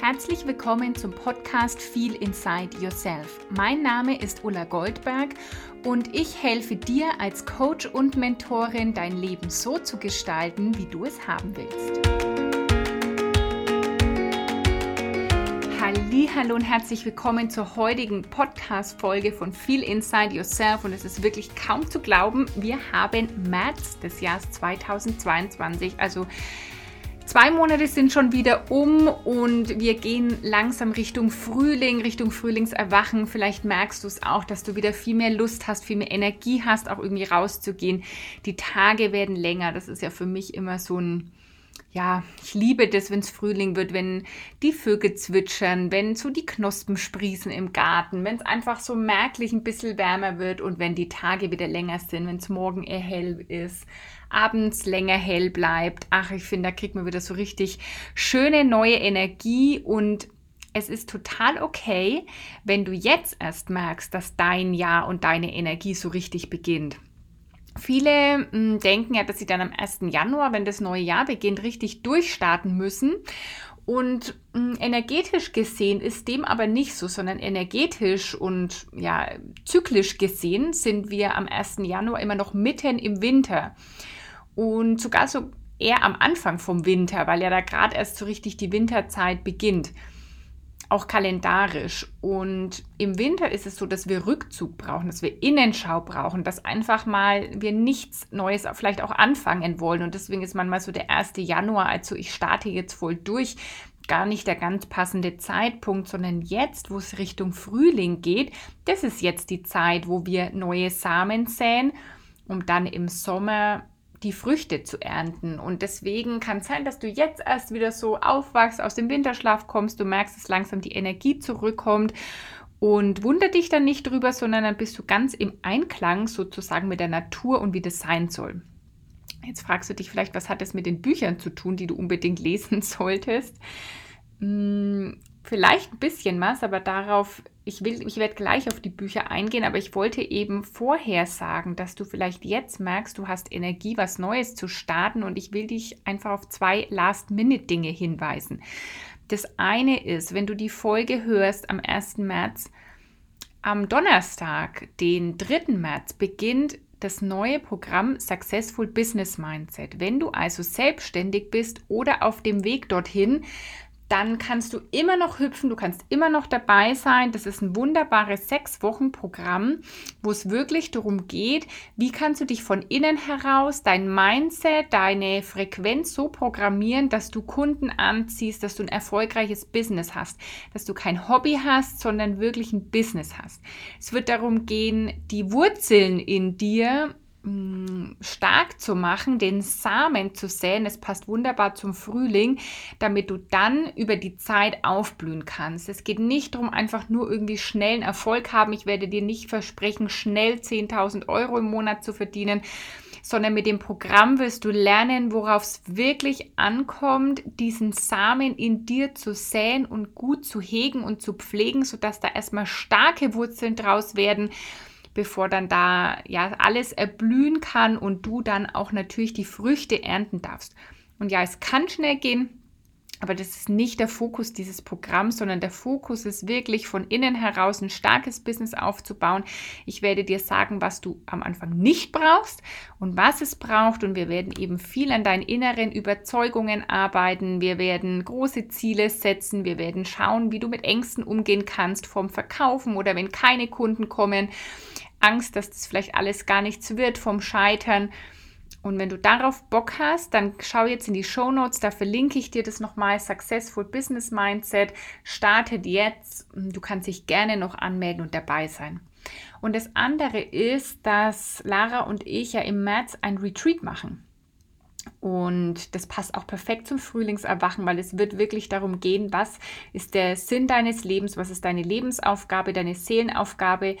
Herzlich willkommen zum Podcast Feel Inside Yourself. Mein Name ist Ulla Goldberg und ich helfe dir als Coach und Mentorin, dein Leben so zu gestalten, wie du es haben willst. Hallo und herzlich willkommen zur heutigen Podcast Folge von Feel Inside Yourself und es ist wirklich kaum zu glauben, wir haben März des Jahres 2022, also Zwei Monate sind schon wieder um und wir gehen langsam Richtung Frühling, Richtung Frühlingserwachen. Vielleicht merkst du es auch, dass du wieder viel mehr Lust hast, viel mehr Energie hast, auch irgendwie rauszugehen. Die Tage werden länger. Das ist ja für mich immer so ein, ja, ich liebe das, wenn es Frühling wird, wenn die Vögel zwitschern, wenn so die Knospen sprießen im Garten, wenn es einfach so merklich ein bisschen wärmer wird und wenn die Tage wieder länger sind, wenn es morgen eher hell ist abends länger hell bleibt. Ach, ich finde, da kriegt man wieder so richtig schöne neue Energie und es ist total okay, wenn du jetzt erst merkst, dass dein Jahr und deine Energie so richtig beginnt. Viele hm, denken ja, dass sie dann am 1. Januar, wenn das neue Jahr beginnt, richtig durchstarten müssen. Und hm, energetisch gesehen ist dem aber nicht so, sondern energetisch und ja, zyklisch gesehen sind wir am 1. Januar immer noch mitten im Winter und sogar so eher am Anfang vom Winter, weil ja da gerade erst so richtig die Winterzeit beginnt. Auch kalendarisch. Und im Winter ist es so, dass wir Rückzug brauchen, dass wir Innenschau brauchen, dass einfach mal wir nichts Neues vielleicht auch anfangen wollen. Und deswegen ist manchmal so der 1. Januar, also ich starte jetzt voll durch, gar nicht der ganz passende Zeitpunkt, sondern jetzt, wo es Richtung Frühling geht, das ist jetzt die Zeit, wo wir neue Samen säen, um dann im Sommer die Früchte zu ernten. Und deswegen kann es sein, dass du jetzt erst wieder so aufwachst, aus dem Winterschlaf kommst, du merkst, dass langsam die Energie zurückkommt. Und wunder dich dann nicht drüber, sondern dann bist du ganz im Einklang sozusagen mit der Natur und wie das sein soll. Jetzt fragst du dich vielleicht, was hat das mit den Büchern zu tun, die du unbedingt lesen solltest? Vielleicht ein bisschen was, aber darauf ich will, ich werde gleich auf die Bücher eingehen, aber ich wollte eben vorher sagen, dass du vielleicht jetzt merkst, du hast Energie, was Neues zu starten und ich will dich einfach auf zwei Last-Minute-Dinge hinweisen. Das eine ist, wenn du die Folge hörst am 1. März, am Donnerstag, den 3. März, beginnt das neue Programm Successful Business Mindset. Wenn du also selbstständig bist oder auf dem Weg dorthin, dann kannst du immer noch hüpfen, du kannst immer noch dabei sein. Das ist ein wunderbares sechs Wochen Programm, wo es wirklich darum geht, wie kannst du dich von innen heraus, dein Mindset, deine Frequenz so programmieren, dass du Kunden anziehst, dass du ein erfolgreiches Business hast, dass du kein Hobby hast, sondern wirklich ein Business hast. Es wird darum gehen, die Wurzeln in dir stark zu machen, den Samen zu säen. Es passt wunderbar zum Frühling, damit du dann über die Zeit aufblühen kannst. Es geht nicht darum, einfach nur irgendwie schnellen Erfolg haben. Ich werde dir nicht versprechen, schnell 10.000 Euro im Monat zu verdienen, sondern mit dem Programm wirst du lernen, worauf es wirklich ankommt, diesen Samen in dir zu säen und gut zu hegen und zu pflegen, sodass da erstmal starke Wurzeln draus werden bevor dann da ja alles erblühen kann und du dann auch natürlich die Früchte ernten darfst. Und ja, es kann schnell gehen, aber das ist nicht der Fokus dieses Programms, sondern der Fokus ist wirklich von innen heraus ein starkes Business aufzubauen. Ich werde dir sagen, was du am Anfang nicht brauchst und was es braucht. Und wir werden eben viel an deinen inneren Überzeugungen arbeiten. Wir werden große Ziele setzen. Wir werden schauen, wie du mit Ängsten umgehen kannst vom Verkaufen oder wenn keine Kunden kommen. Angst, dass das vielleicht alles gar nichts wird vom Scheitern. Und wenn du darauf Bock hast, dann schau jetzt in die Show Notes, da verlinke ich dir das nochmal. Successful Business Mindset startet jetzt. Du kannst dich gerne noch anmelden und dabei sein. Und das andere ist, dass Lara und ich ja im März ein Retreat machen. Und das passt auch perfekt zum Frühlingserwachen, weil es wird wirklich darum gehen, was ist der Sinn deines Lebens, was ist deine Lebensaufgabe, deine Seelenaufgabe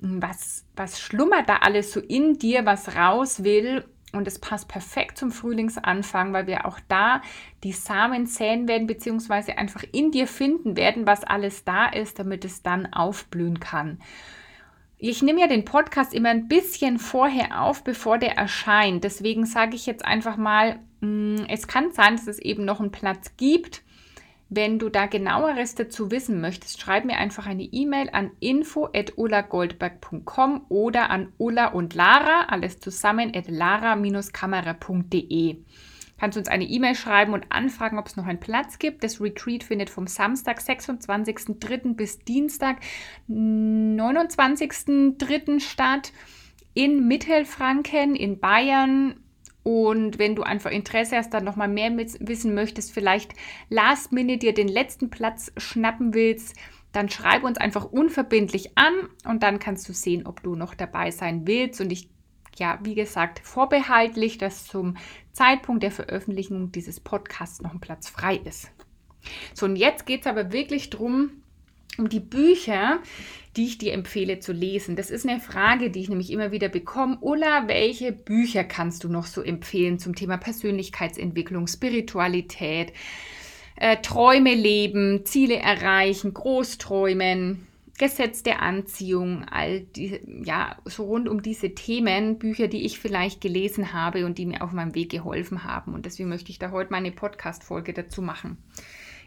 was, was schlummert da alles so in dir, was raus will. Und es passt perfekt zum Frühlingsanfang, weil wir auch da die Samen säen werden, beziehungsweise einfach in dir finden werden, was alles da ist, damit es dann aufblühen kann. Ich nehme ja den Podcast immer ein bisschen vorher auf, bevor der erscheint. Deswegen sage ich jetzt einfach mal, mm, es kann sein, dass es eben noch einen Platz gibt Wenn du da genaueres dazu wissen möchtest, schreib mir einfach eine E-Mail an info@ullagoldberg.com oder an Ulla und Lara, alles zusammen at lara-kamera.de. Kannst uns eine E-Mail schreiben und anfragen, ob es noch einen Platz gibt. Das Retreat findet vom Samstag, 26.03. bis Dienstag, 29.03. statt in Mittelfranken in Bayern und wenn du einfach Interesse hast, dann nochmal mehr wissen möchtest, vielleicht last minute dir den letzten Platz schnappen willst, dann schreib uns einfach unverbindlich an und dann kannst du sehen, ob du noch dabei sein willst. Und ich, ja, wie gesagt, vorbehaltlich, dass zum Zeitpunkt der Veröffentlichung dieses Podcasts noch ein Platz frei ist. So, und jetzt geht es aber wirklich darum, um die Bücher, die ich dir empfehle zu lesen. Das ist eine Frage, die ich nämlich immer wieder bekomme. Ulla, welche Bücher kannst du noch so empfehlen zum Thema Persönlichkeitsentwicklung, Spiritualität, äh, Träume leben, Ziele erreichen, Großträumen? Gesetz der Anziehung, all die, ja, so rund um diese Themen, Bücher, die ich vielleicht gelesen habe und die mir auf meinem Weg geholfen haben. Und deswegen möchte ich da heute meine Podcast-Folge dazu machen.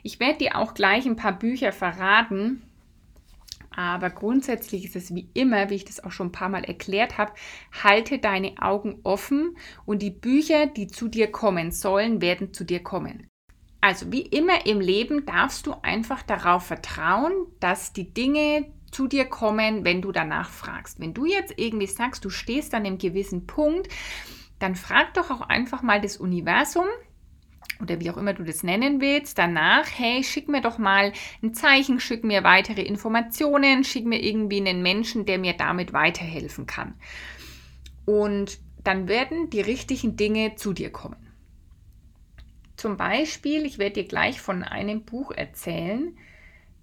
Ich werde dir auch gleich ein paar Bücher verraten, aber grundsätzlich ist es wie immer, wie ich das auch schon ein paar Mal erklärt habe, halte deine Augen offen und die Bücher, die zu dir kommen sollen, werden zu dir kommen. Also wie immer im Leben darfst du einfach darauf vertrauen, dass die Dinge zu dir kommen, wenn du danach fragst. Wenn du jetzt irgendwie sagst, du stehst an einem gewissen Punkt, dann frag doch auch einfach mal das Universum, oder wie auch immer du das nennen willst, danach, hey, schick mir doch mal ein Zeichen, schick mir weitere Informationen, schick mir irgendwie einen Menschen, der mir damit weiterhelfen kann. Und dann werden die richtigen Dinge zu dir kommen. Zum Beispiel, ich werde dir gleich von einem Buch erzählen,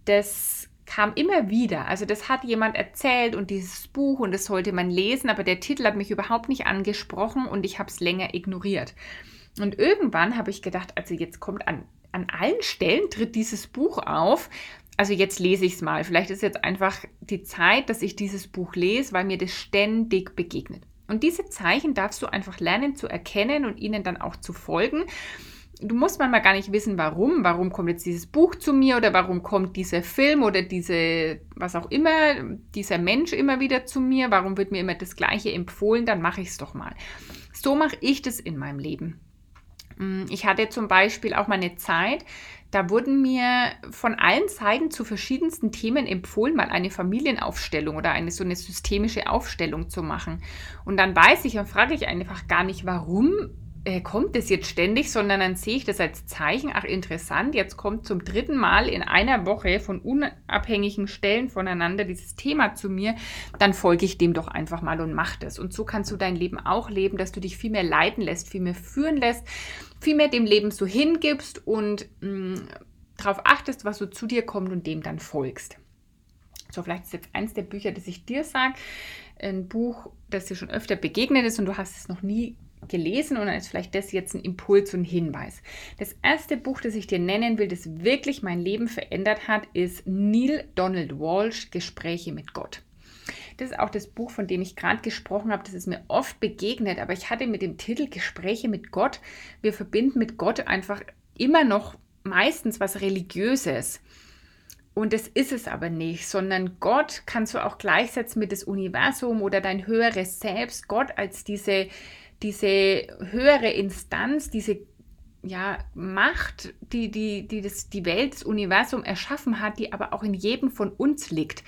das kam immer wieder. Also das hat jemand erzählt und dieses Buch und das sollte man lesen, aber der Titel hat mich überhaupt nicht angesprochen und ich habe es länger ignoriert. Und irgendwann habe ich gedacht, also jetzt kommt an, an allen Stellen tritt dieses Buch auf. Also jetzt lese ich es mal. Vielleicht ist jetzt einfach die Zeit, dass ich dieses Buch lese, weil mir das ständig begegnet. Und diese Zeichen darfst du einfach lernen zu erkennen und ihnen dann auch zu folgen. Du musst manchmal gar nicht wissen, warum. Warum kommt jetzt dieses Buch zu mir oder warum kommt dieser Film oder diese, was auch immer, dieser Mensch immer wieder zu mir? Warum wird mir immer das Gleiche empfohlen? Dann mache ich es doch mal. So mache ich das in meinem Leben. Mm, ich hatte zum Beispiel auch mal eine Zeit, da wurden mir von allen Seiten zu verschiedensten Themen empfohlen, mal eine Familienaufstellung oder eine so eine systemische Aufstellung zu machen. Und dann weiß ich und frage ich einfach gar nicht, warum äh, kommt das jetzt ständig, sondern dann sehe ich das als Zeichen, ach interessant, jetzt kommt zum dritten Mal in einer Woche von unabhängigen Stellen voneinander dieses Thema zu mir, dann folge ich dem doch einfach mal und mache das. Und so kannst du dein Leben auch leben, dass du dich viel mehr leiten lässt, viel mehr führen lässt, viel mehr dem Leben so hingibst und mm, darauf achtest, was so zu dir kommt und dem dann folgst. So, vielleicht ist jetzt eins der Bücher, das ich dir sage, ein Buch, das dir schon öfter begegnet ist und du hast es noch nie gelesen und dann ist vielleicht das jetzt ein Impuls und Hinweis. Das erste Buch, das ich dir nennen will, das wirklich mein Leben verändert hat, ist Neil Donald Walsh, Gespräche mit Gott. Das ist auch das Buch, von dem ich gerade gesprochen habe. Das ist mir oft begegnet, aber ich hatte mit dem Titel Gespräche mit Gott, wir verbinden mit Gott einfach immer noch meistens was Religiöses. Und das ist es aber nicht, sondern Gott kannst du auch gleichsetzen mit das Universum oder dein höheres Selbst. Gott als diese diese höhere Instanz, diese ja, Macht, die, die, die das, die Welt, das Universum erschaffen hat, die aber auch in jedem von uns liegt.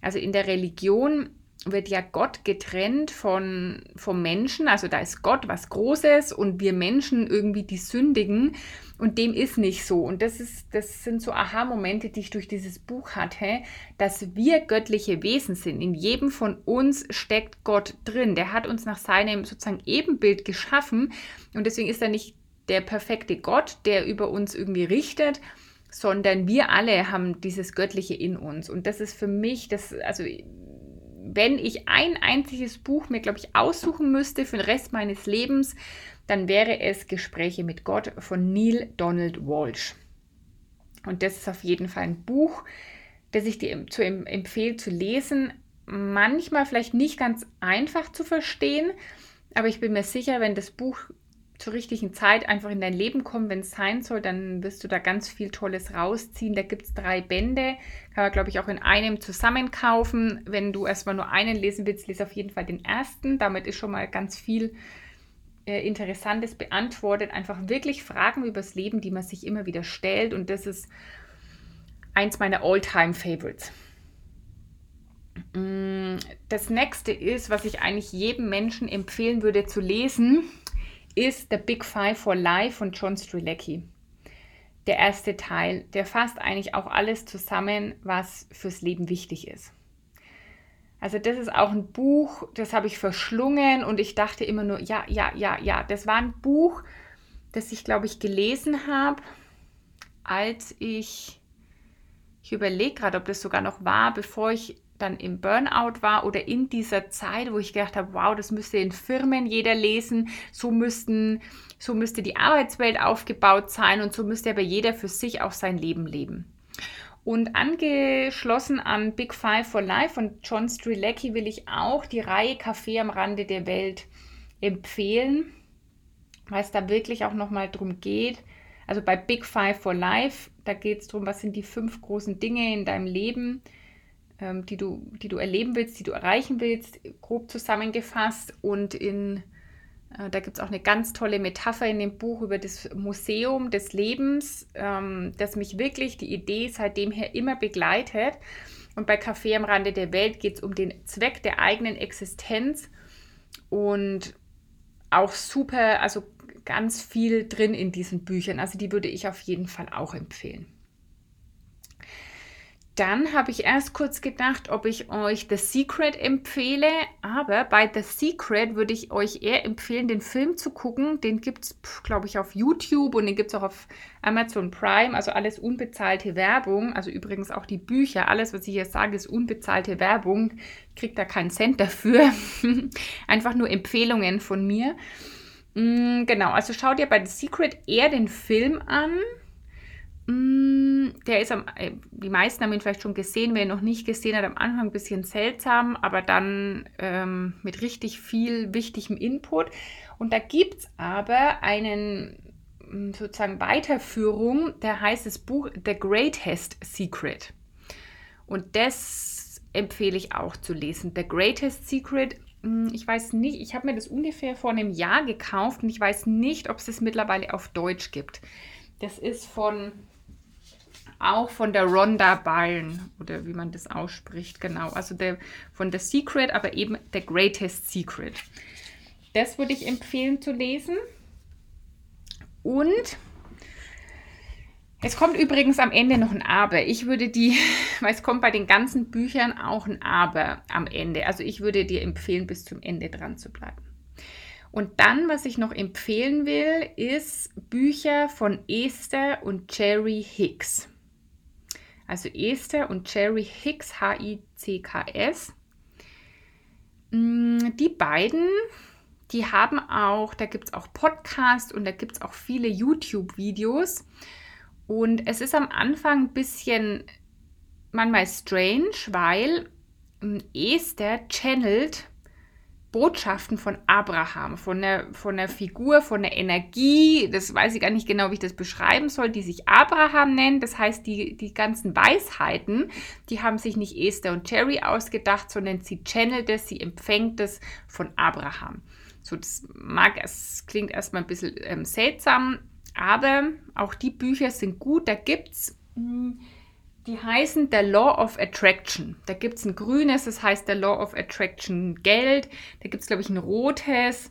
Also in der Religion wird ja Gott getrennt von, vom Menschen. Also da ist Gott was Großes und wir Menschen irgendwie die Sündigen. Und dem ist nicht so. Und das, ist, das sind so Aha-Momente, die ich durch dieses Buch hatte, dass wir göttliche Wesen sind. In jedem von uns steckt Gott drin. Der hat uns nach seinem sozusagen Ebenbild geschaffen. Und deswegen ist er nicht der perfekte Gott, der über uns irgendwie richtet, sondern wir alle haben dieses Göttliche in uns. Und das ist für mich, das, also wenn ich ein einziges Buch mir, glaube ich, aussuchen müsste für den Rest meines Lebens, dann wäre es Gespräche mit Gott von Neil Donald Walsh. Und das ist auf jeden Fall ein Buch, das ich dir zu empfehle zu lesen. Manchmal vielleicht nicht ganz einfach zu verstehen, aber ich bin mir sicher, wenn das Buch zur richtigen Zeit einfach in dein Leben kommen, wenn es sein soll, dann wirst du da ganz viel Tolles rausziehen. Da gibt es drei Bände, kann man, glaube ich, auch in einem zusammen kaufen. Wenn du erstmal nur einen lesen willst, lese auf jeden Fall den ersten. Damit ist schon mal ganz viel äh, Interessantes beantwortet. Einfach wirklich Fragen über das Leben, die man sich immer wieder stellt. Und das ist eins meiner All-Time-Favorites. Mm, das nächste ist, was ich eigentlich jedem Menschen empfehlen würde zu lesen, ist The Big Five for Life von John Strilecki. Der erste Teil, der fasst eigentlich auch alles zusammen, was fürs Leben wichtig ist. Also das ist auch ein Buch, das habe ich verschlungen und ich dachte immer nur, ja, ja, ja, ja. Das war ein Buch, das ich, glaube ich, gelesen habe, als ich, ich überlege gerade, ob das sogar noch war, bevor ich dann im Burnout war oder in dieser Zeit, wo ich gedacht habe, wow, das müsste in Firmen jeder lesen, so müssten, so müsste die Arbeitswelt aufgebaut sein und so müsste aber jeder für sich auch sein Leben leben. Und angeschlossen an Big Five for Life von John Strilecki will ich auch die Reihe Café am Rande der Welt empfehlen, weil es da wirklich auch nochmal drum geht. Also bei Big Five for Life, da geht es darum, was sind die fünf großen Dinge in deinem Leben, ähm, die, du, die du erleben willst, die du erreichen willst, grob zusammengefasst. Und in, äh, da gibt es auch eine ganz tolle Metapher in dem Buch über das Museum des Lebens, ähm, das mich wirklich die Idee seitdem her immer begleitet. Und bei Café am Rande der Welt geht es um den Zweck der eigenen Existenz und auch super, also ganz viel drin in diesen Büchern. Also die würde ich auf jeden Fall auch empfehlen. Dann habe ich erst kurz gedacht, ob ich euch The Secret empfehle, aber bei The Secret würde ich euch eher empfehlen, den Film zu gucken. Den gibt es, glaube ich, auf YouTube und den gibt es auch auf Amazon Prime, also alles unbezahlte Werbung. Also übrigens auch die Bücher, alles, was ich hier sage, ist unbezahlte Werbung. Ich kriege da keinen Cent dafür. Einfach nur Empfehlungen von mir. Mm, genau, also schaut ihr bei The Secret eher den Film an der ist am, äh, die meisten haben ihn vielleicht schon gesehen, wer ihn noch nicht gesehen hat, am Anfang ein bisschen seltsam, aber dann ähm, mit richtig viel wichtigem Input. Und da gibt es aber einen mm, sozusagen Weiterführung, der heißt das Buch The Greatest Secret. Und das empfehle ich auch zu lesen. The Greatest Secret. Mm, ich weiß nicht, ich habe mir das ungefähr vor einem Jahr gekauft und ich weiß nicht, ob es das mittlerweile auf Deutsch gibt. Das ist von auch von der Rhonda Byrne oder wie man das ausspricht, genau. Also der, von The Secret, aber eben The Greatest Secret. Das würde ich empfehlen zu lesen. Und es kommt übrigens am Ende noch ein Aber. Ich würde die, weil es kommt bei den ganzen Büchern auch ein Aber am Ende. Also ich würde dir empfehlen, bis zum Ende dran zu bleiben. Und dann, was ich noch empfehlen will, ist Bücher von Esther und Jerry Hicks also Esther und Jerry Hicks, H-I-C-K-S. Mm, die beiden, die haben auch, da gibt es auch Podcasts und da gibt es auch viele YouTube-Videos. Und es ist am Anfang ein bisschen manchmal strange, weil mm, Esther channelt Botschaften von Abraham, von der, von der Figur, von der Energie, das weiß ich gar nicht genau, wie ich das beschreiben soll, die sich Abraham nennt. Das heißt, die, die ganzen Weisheiten, die haben sich nicht Esther und Jerry ausgedacht, sondern sie channelt es, sie empfängt es von Abraham. So, das mag, es klingt erstmal ein bisschen ähm, seltsam, aber auch die Bücher sind gut. Da gibt es hm, die heißen The Law of Attraction. Da gibt es ein grünes, das heißt The Law of Attraction Geld. Da gibt es, glaube ich, ein rotes.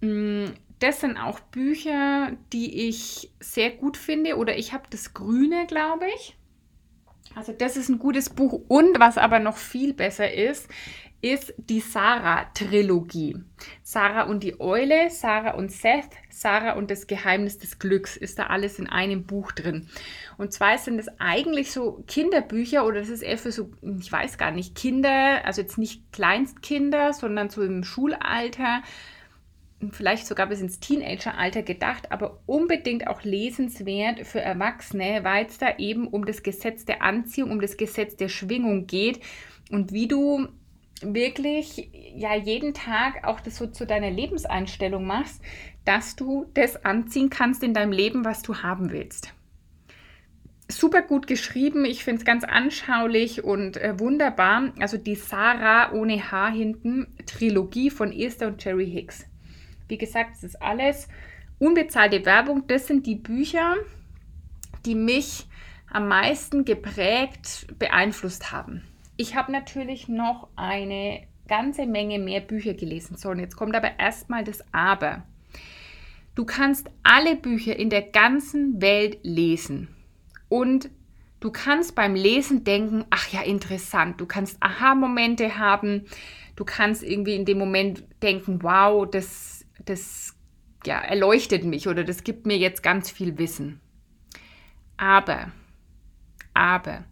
Mm, das sind auch Bücher, die ich sehr gut finde. Oder ich habe das grüne, glaube ich. Also das ist ein gutes Buch. Und was aber noch viel besser ist, ist die Sarah-Trilogie. Sarah und die Eule, Sarah und Seth, Sarah und das Geheimnis des Glücks ist da alles in einem Buch drin. Und zwar sind es eigentlich so Kinderbücher oder das ist eher für so, ich weiß gar nicht, Kinder, also jetzt nicht Kleinstkinder, sondern so im Schulalter, vielleicht sogar bis ins Teenageralter gedacht, aber unbedingt auch lesenswert für Erwachsene, weil es da eben um das Gesetz der Anziehung, um das Gesetz der Schwingung geht und wie du wirklich ja jeden Tag auch das so zu deiner Lebenseinstellung machst, dass du das anziehen kannst in deinem Leben, was du haben willst. Super gut geschrieben, ich finde es ganz anschaulich und äh, wunderbar. Also die Sarah ohne Haar hinten, Trilogie von Esther und Jerry Hicks. Wie gesagt, es ist alles unbezahlte Werbung. Das sind die Bücher, die mich am meisten geprägt, beeinflusst haben. Ich habe natürlich noch eine ganze Menge mehr Bücher gelesen. So, und jetzt kommt aber erstmal das Aber. Du kannst alle Bücher in der ganzen Welt lesen. Und du kannst beim Lesen denken, ach ja, interessant. Du kannst Aha-Momente haben. Du kannst irgendwie in dem Moment denken, wow, das, das ja, erleuchtet mich oder das gibt mir jetzt ganz viel Wissen. Aber, aber,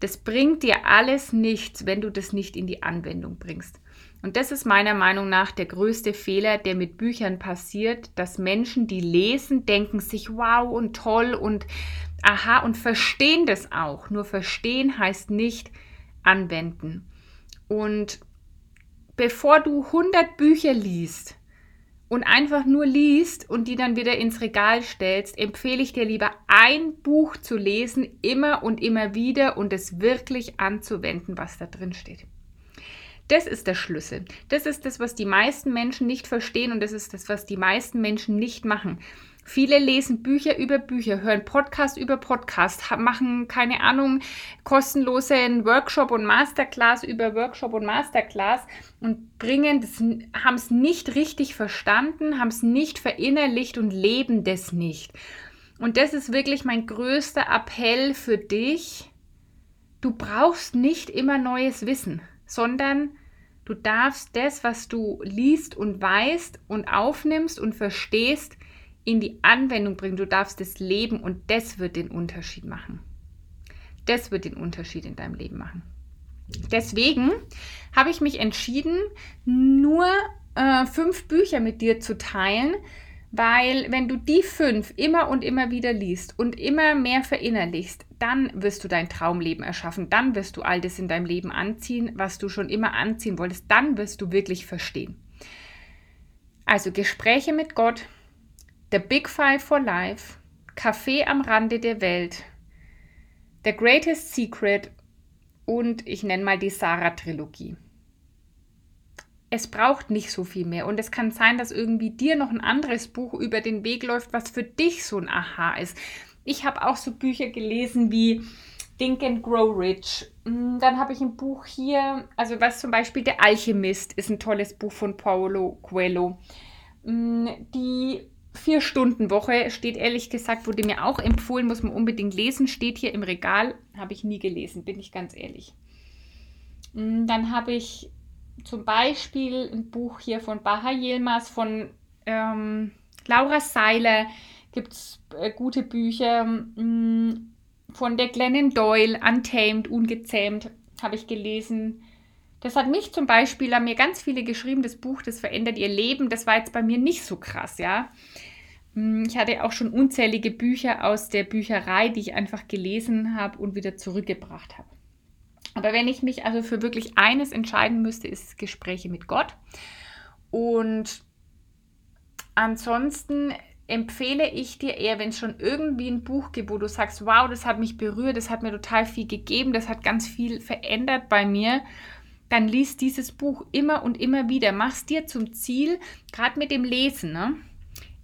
das bringt dir alles nichts, wenn du das nicht in die Anwendung bringst. Und das ist meiner Meinung nach der größte Fehler, der mit Büchern passiert, dass Menschen, die lesen, denken sich, wow und toll und aha und verstehen das auch. Nur verstehen heißt nicht anwenden. Und bevor du 100 Bücher liest, und einfach nur liest und die dann wieder ins Regal stellst, empfehle ich dir lieber ein Buch zu lesen, immer und immer wieder und es wirklich anzuwenden, was da drin steht. Das ist der Schlüssel. Das ist das, was die meisten Menschen nicht verstehen und das ist das, was die meisten Menschen nicht machen. Viele lesen Bücher über Bücher, hören Podcast über Podcast, machen, keine Ahnung, kostenlosen Workshop und Masterclass über Workshop und Masterclass und bringen haben es nicht richtig verstanden, haben es nicht verinnerlicht und leben das nicht. Und das ist wirklich mein größter Appell für dich. Du brauchst nicht immer neues Wissen, sondern du darfst das, was du liest und weißt und aufnimmst und verstehst, in die Anwendung bringen. Du darfst es leben und das wird den Unterschied machen. Das wird den Unterschied in deinem Leben machen. Deswegen habe ich mich entschieden, nur äh, fünf Bücher mit dir zu teilen, weil wenn du die fünf immer und immer wieder liest und immer mehr verinnerlichst, dann wirst du dein Traumleben erschaffen, dann wirst du all das in deinem Leben anziehen, was du schon immer anziehen wolltest, dann wirst du wirklich verstehen. Also Gespräche mit Gott, The Big Five for Life, Café am Rande der Welt, The Greatest Secret und ich nenne mal die Sarah-Trilogie. Es braucht nicht so viel mehr und es kann sein, dass irgendwie dir noch ein anderes Buch über den Weg läuft, was für dich so ein Aha ist. Ich habe auch so Bücher gelesen wie Think and Grow Rich. Mm, dann habe ich ein Buch hier, also was zum Beispiel Der Alchemist ist ein tolles Buch von Paulo Coelho. Mm, die Vier-Stunden-Woche steht ehrlich gesagt, wurde mir auch empfohlen, muss man unbedingt lesen, steht hier im Regal, habe ich nie gelesen, bin ich ganz ehrlich. Mm, dann habe ich zum Beispiel ein Buch hier von Baha Yilmaz, von ähm, Laura Seiler, gibt es äh, gute Bücher, mh, mm, von der Glennon Doyle, Untamed, Ungezähmt, habe ich gelesen. Das hat mich zum Beispiel, haben mir ganz viele geschrieben, das Buch, das verändert ihr Leben. Das war jetzt bei mir nicht so krass, ja. Hm, ich hatte auch schon unzählige Bücher aus der Bücherei, die ich einfach gelesen habe und wieder zurückgebracht habe. Aber wenn ich mich also für wirklich eines entscheiden müsste, ist es Gespräche mit Gott. Und ansonsten empfehle ich dir eher, wenn es schon irgendwie ein Buch gibt, wo du sagst, wow, das hat mich berührt, das hat mir total viel gegeben, das hat ganz viel verändert bei mir dann liest dieses Buch immer und immer wieder. Mach es dir zum Ziel, gerade mit dem Lesen. Ne?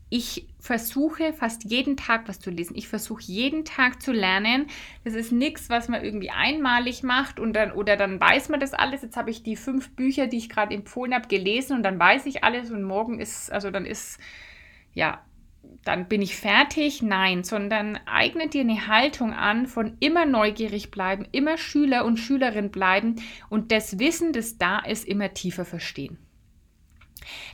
Ich versuche fast jeden Tag was zu lesen. Ich versuche jeden Tag zu lernen. Das ist nichts, was man irgendwie einmalig macht und dann oder dann weiß man das alles. Jetzt habe ich die fünf Bücher, die ich gerade empfohlen habe, gelesen und dann weiß ich alles und morgen ist, also dann ist, ja, dann bin ich fertig. Nein, sondern eigne dir eine Haltung an von immer neugierig bleiben, immer Schüler und Schülerin bleiben und das Wissen, das da ist, immer tiefer verstehen.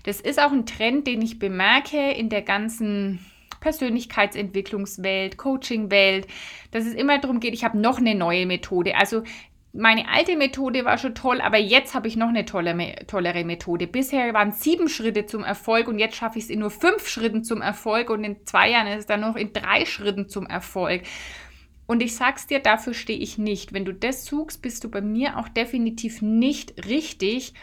Das ist auch ein Trend, den ich bemerke in der ganzen Persönlichkeitsentwicklungswelt, Coachingwelt, dass es immer darum geht, ich habe noch eine neue Methode. Also meine alte Methode war schon toll, aber jetzt habe ich noch eine tolle, tollere Methode. Bisher waren sieben Schritte zum Erfolg und jetzt schaffe ich es in nur fünf Schritten zum Erfolg und in zwei Jahren ist es dann noch in drei Schritten zum Erfolg. Und ich sag's dir, dafür stehe ich nicht. Wenn du das suchst, bist du bei mir auch definitiv nicht richtig,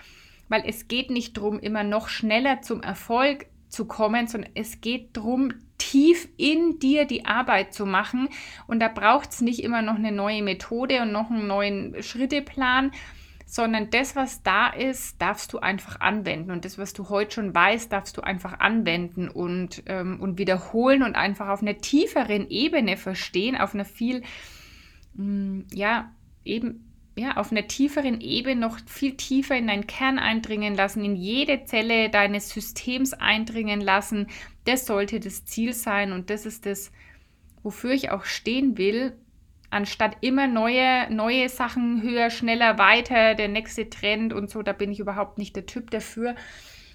weil es geht nicht darum, immer noch schneller zum Erfolg zu kommen, sondern es geht darum, tief in dir die Arbeit zu machen. Und da braucht es nicht immer noch eine neue Methode und noch einen neuen Schritteplan, sondern das, was da ist, darfst du einfach anwenden. Und das, was du heute schon weißt, darfst du einfach anwenden und, ähm, und wiederholen und einfach auf einer tieferen Ebene verstehen, auf einer viel, mh, mm, ja, eben ja, auf einer tieferen Ebene noch viel tiefer in deinen Kern eindringen lassen, in jede Zelle deines Systems eindringen lassen. Das sollte das Ziel sein und das ist das, wofür ich auch stehen will, anstatt immer neue, neue Sachen höher, schneller, weiter, der nächste Trend und so, da bin ich überhaupt nicht der Typ dafür.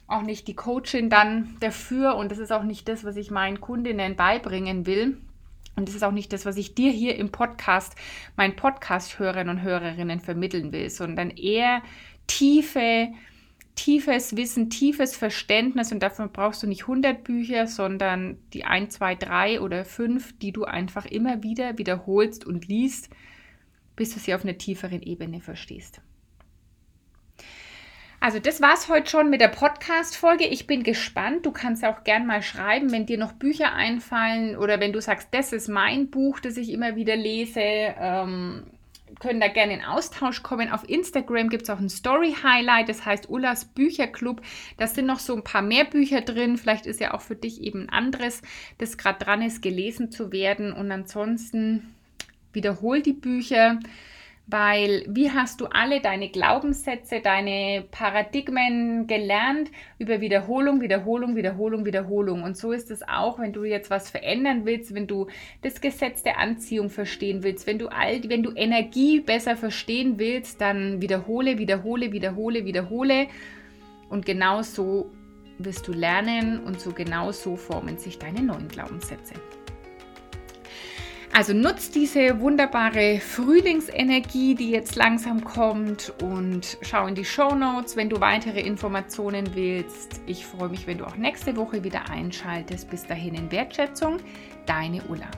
Auch nicht die Coachin dann dafür und das ist auch nicht das, was ich meinen Kundinnen beibringen will. Und das ist auch nicht das, was ich dir hier im Podcast, meinen Podcast-Hörern und Hörerinnen vermitteln will, sondern eher tiefe, tiefes Wissen, tiefes Verständnis. Und dafür brauchst du nicht 100 Bücher, sondern die 1, 2, 3 oder 5, die du einfach immer wieder wiederholst und liest, bis du sie auf einer tieferen Ebene verstehst. Also das war's heute schon mit der Podcast-Folge. Ich bin gespannt. Du kannst auch gern mal schreiben, wenn dir noch Bücher einfallen oder wenn du sagst, das ist mein Buch, das ich immer wieder lese. Ähm, können da gerne in Austausch kommen. Auf Instagram gibt es auch ein Story-Highlight, das heißt Ullas Bücherclub. Da sind noch so ein paar mehr Bücher drin. Vielleicht ist ja auch für dich eben ein anderes, das gerade dran ist, gelesen zu werden. Und ansonsten wiederhol die Bücher weil wie hast du alle deine Glaubenssätze, deine Paradigmen gelernt über Wiederholung, Wiederholung, Wiederholung, Wiederholung. Und so ist es auch, wenn du jetzt was verändern willst, wenn du das Gesetz der Anziehung verstehen willst, wenn du all, wenn du Energie besser verstehen willst, dann wiederhole, wiederhole, wiederhole, wiederhole. Und genau so wirst du lernen und so genau so formen sich deine neuen Glaubenssätze. Also nutzt diese wunderbare Frühlingsenergie, die jetzt langsam kommt und schau in die Show Notes, wenn du weitere Informationen willst. Ich freue mich, wenn du auch nächste Woche wieder einschaltest. Bis dahin in Wertschätzung, deine Ulla.